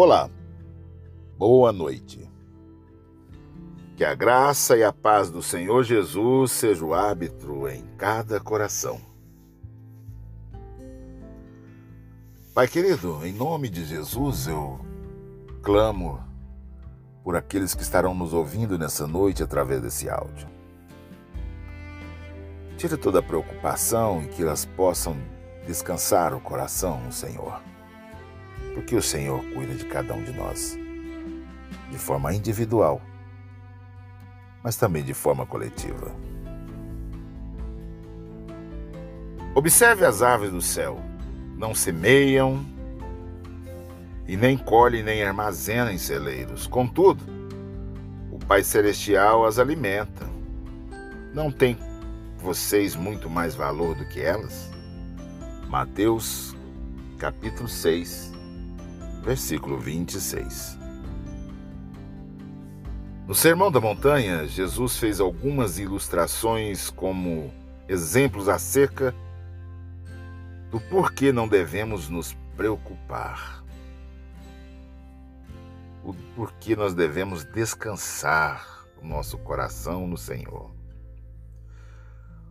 Olá, boa noite. Que a graça e a paz do Senhor Jesus seja o árbitro em cada coração. Pai querido, em nome de Jesus eu clamo por aqueles que estarão nos ouvindo nessa noite através desse áudio. Tire toda a preocupação e que elas possam descansar o coração no Senhor porque o Senhor cuida de cada um de nós, de forma individual, mas também de forma coletiva. Observe as aves do céu, não semeiam e nem colhem nem armazenam em celeiros. Contudo, o Pai Celestial as alimenta. Não tem vocês muito mais valor do que elas? Mateus capítulo 6, versículo 26. No Sermão da Montanha, Jesus fez algumas ilustrações como exemplos acerca do porquê não devemos nos preocupar. O porquê nós devemos descansar o nosso coração no Senhor.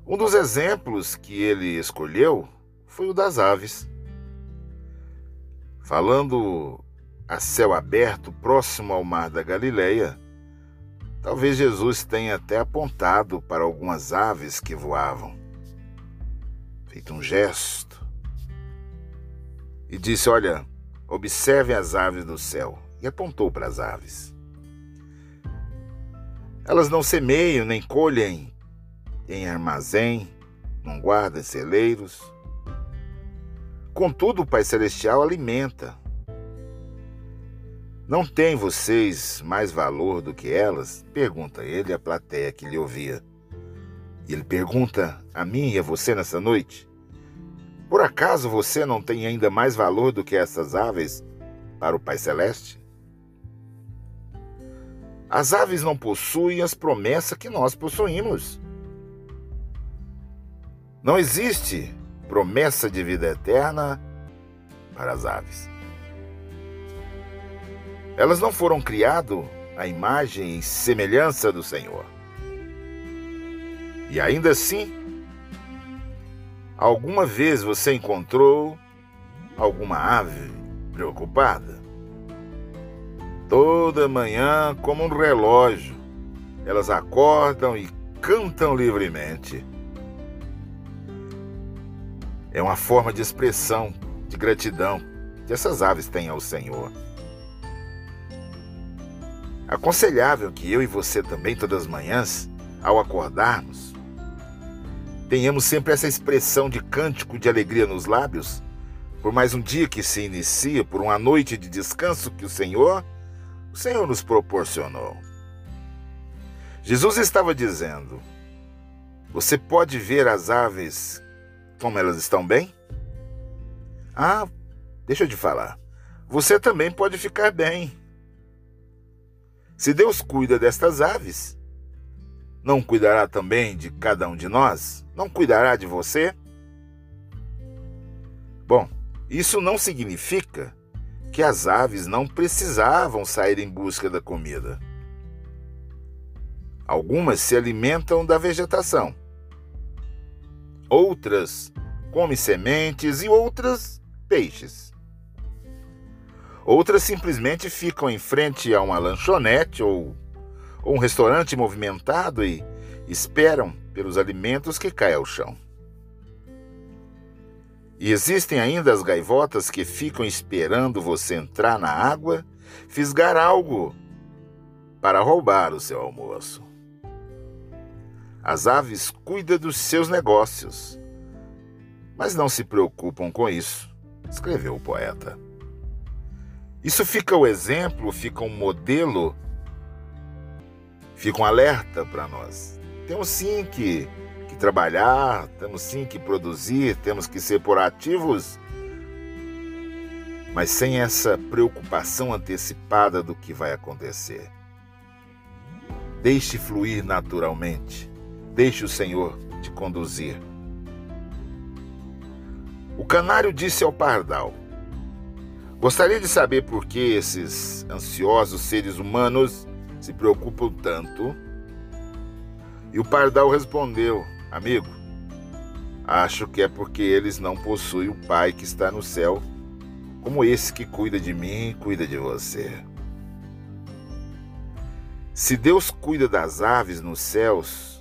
Um dos exemplos que ele escolheu foi o das aves. Falando a céu aberto, próximo ao mar da Galileia, talvez Jesus tenha até apontado para algumas aves que voavam, feito um gesto, e disse: Olha, observe as aves do céu, e apontou para as aves. Elas não semeiam nem colhem em armazém, não guardam celeiros Contudo, o Pai Celestial alimenta. Não tem vocês mais valor do que elas? Pergunta ele à plateia que lhe ouvia. E ele pergunta a mim e a você nessa noite: Por acaso você não tem ainda mais valor do que essas aves para o Pai Celeste? As aves não possuem as promessas que nós possuímos. Não existe promessa de vida eterna para as aves. Elas não foram criadas à imagem e semelhança do Senhor. E ainda assim, alguma vez você encontrou alguma ave preocupada? Toda manhã, como um relógio, elas acordam e cantam livremente é uma forma de expressão de gratidão que essas aves têm ao Senhor. Aconselhável que eu e você também, todas as manhãs, ao acordarmos, tenhamos sempre essa expressão de cântico de alegria nos lábios, por mais um dia que se inicia, por uma noite de descanso que o Senhor, o Senhor nos proporcionou. Jesus estava dizendo: Você pode ver as aves como elas estão bem? Ah, deixa eu te falar. Você também pode ficar bem. Se Deus cuida destas aves, não cuidará também de cada um de nós? Não cuidará de você? Bom, isso não significa que as aves não precisavam sair em busca da comida. Algumas se alimentam da vegetação outras comem sementes e outras peixes. Outras simplesmente ficam em frente a uma lanchonete ou, ou um restaurante movimentado e esperam pelos alimentos que caem ao chão. E existem ainda as gaivotas que ficam esperando você entrar na água, fisgar algo para roubar o seu almoço. As aves cuidam dos seus negócios, mas não se preocupam com isso, escreveu o poeta. Isso fica o exemplo, fica um modelo, fica um alerta para nós. Temos sim que, que trabalhar, temos sim que produzir, temos que ser proativos, mas sem essa preocupação antecipada do que vai acontecer. Deixe fluir naturalmente. Deixe o Senhor te conduzir. O canário disse ao pardal: Gostaria de saber por que esses ansiosos seres humanos se preocupam tanto. E o pardal respondeu: Amigo, acho que é porque eles não possuem o Pai que está no céu, como esse que cuida de mim e cuida de você. Se Deus cuida das aves nos céus,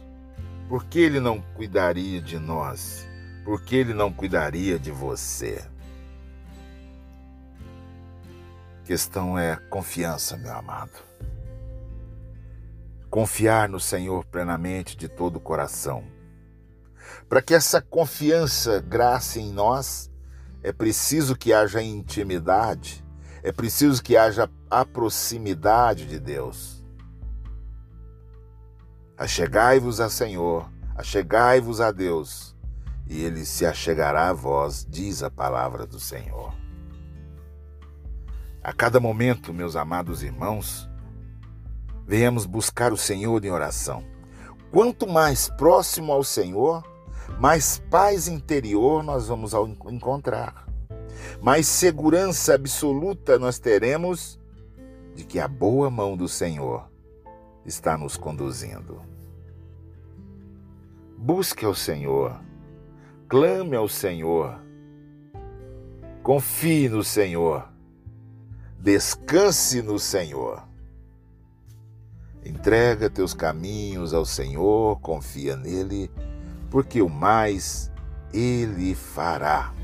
por que Ele não cuidaria de nós? Por que Ele não cuidaria de você? A questão é confiança, meu amado. Confiar no Senhor plenamente de todo o coração. Para que essa confiança grace em nós, é preciso que haja intimidade, é preciso que haja a proximidade de Deus. Achegai-vos a Senhor, achegai-vos a Deus, e ele se achegará a vós, diz a palavra do Senhor. A cada momento, meus amados irmãos, venhamos buscar o Senhor em oração. Quanto mais próximo ao Senhor, mais paz interior nós vamos encontrar. Mais segurança absoluta nós teremos de que a boa mão do Senhor está nos conduzindo. Busque ao Senhor, clame ao Senhor, confie no Senhor, descanse no Senhor. Entrega teus caminhos ao Senhor, confia nele, porque o mais ele fará.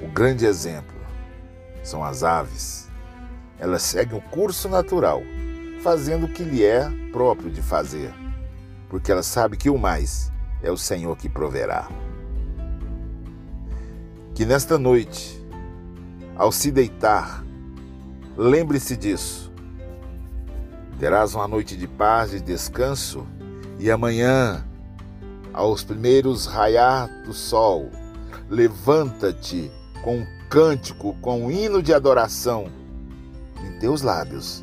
O grande exemplo são as aves ela segue um curso natural, fazendo o que lhe é próprio de fazer, porque ela sabe que o mais é o Senhor que proverá. Que nesta noite, ao se deitar, lembre-se disso. Terás uma noite de paz e descanso, e amanhã, aos primeiros raiar do sol, levanta-te com um cântico, com um hino de adoração em teus lábios,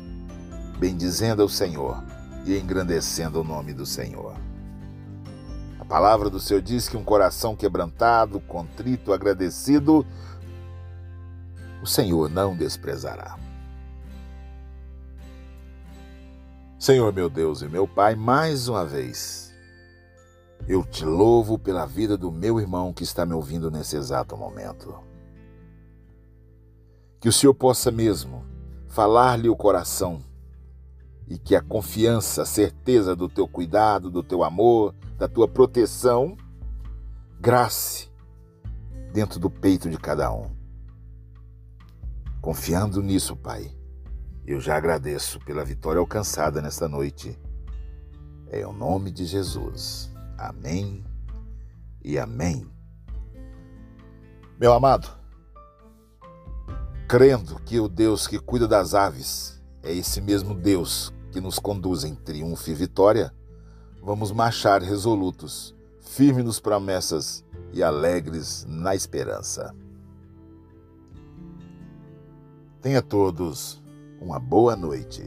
bendizendo ao Senhor e engrandecendo o nome do Senhor. A palavra do Senhor diz que um coração quebrantado, contrito, agradecido, o Senhor não desprezará. Senhor meu Deus e meu Pai, mais uma vez, eu te louvo pela vida do meu irmão que está me ouvindo nesse exato momento. Que o Senhor possa mesmo falar-lhe o coração e que a confiança, a certeza do teu cuidado, do teu amor, da tua proteção, grace dentro do peito de cada um. Confiando nisso, Pai, eu já agradeço pela vitória alcançada nesta noite. É o nome de Jesus. Amém e amém. Meu amado, crendo que o Deus que cuida das aves é esse mesmo Deus que nos conduz em triunfo e vitória, vamos marchar resolutos, firmes nos promessas e alegres na esperança. Tenha todos uma boa noite.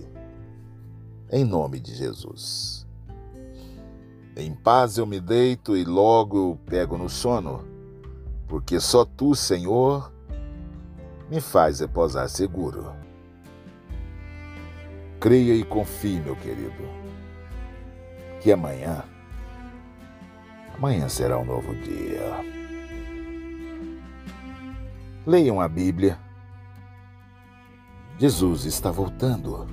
Em nome de Jesus. Em paz eu me deito e logo eu pego no sono, porque só tu, Senhor, me faz repousar seguro. Creia e confie, meu querido, que amanhã, amanhã será um novo dia. Leiam a Bíblia. Jesus está voltando.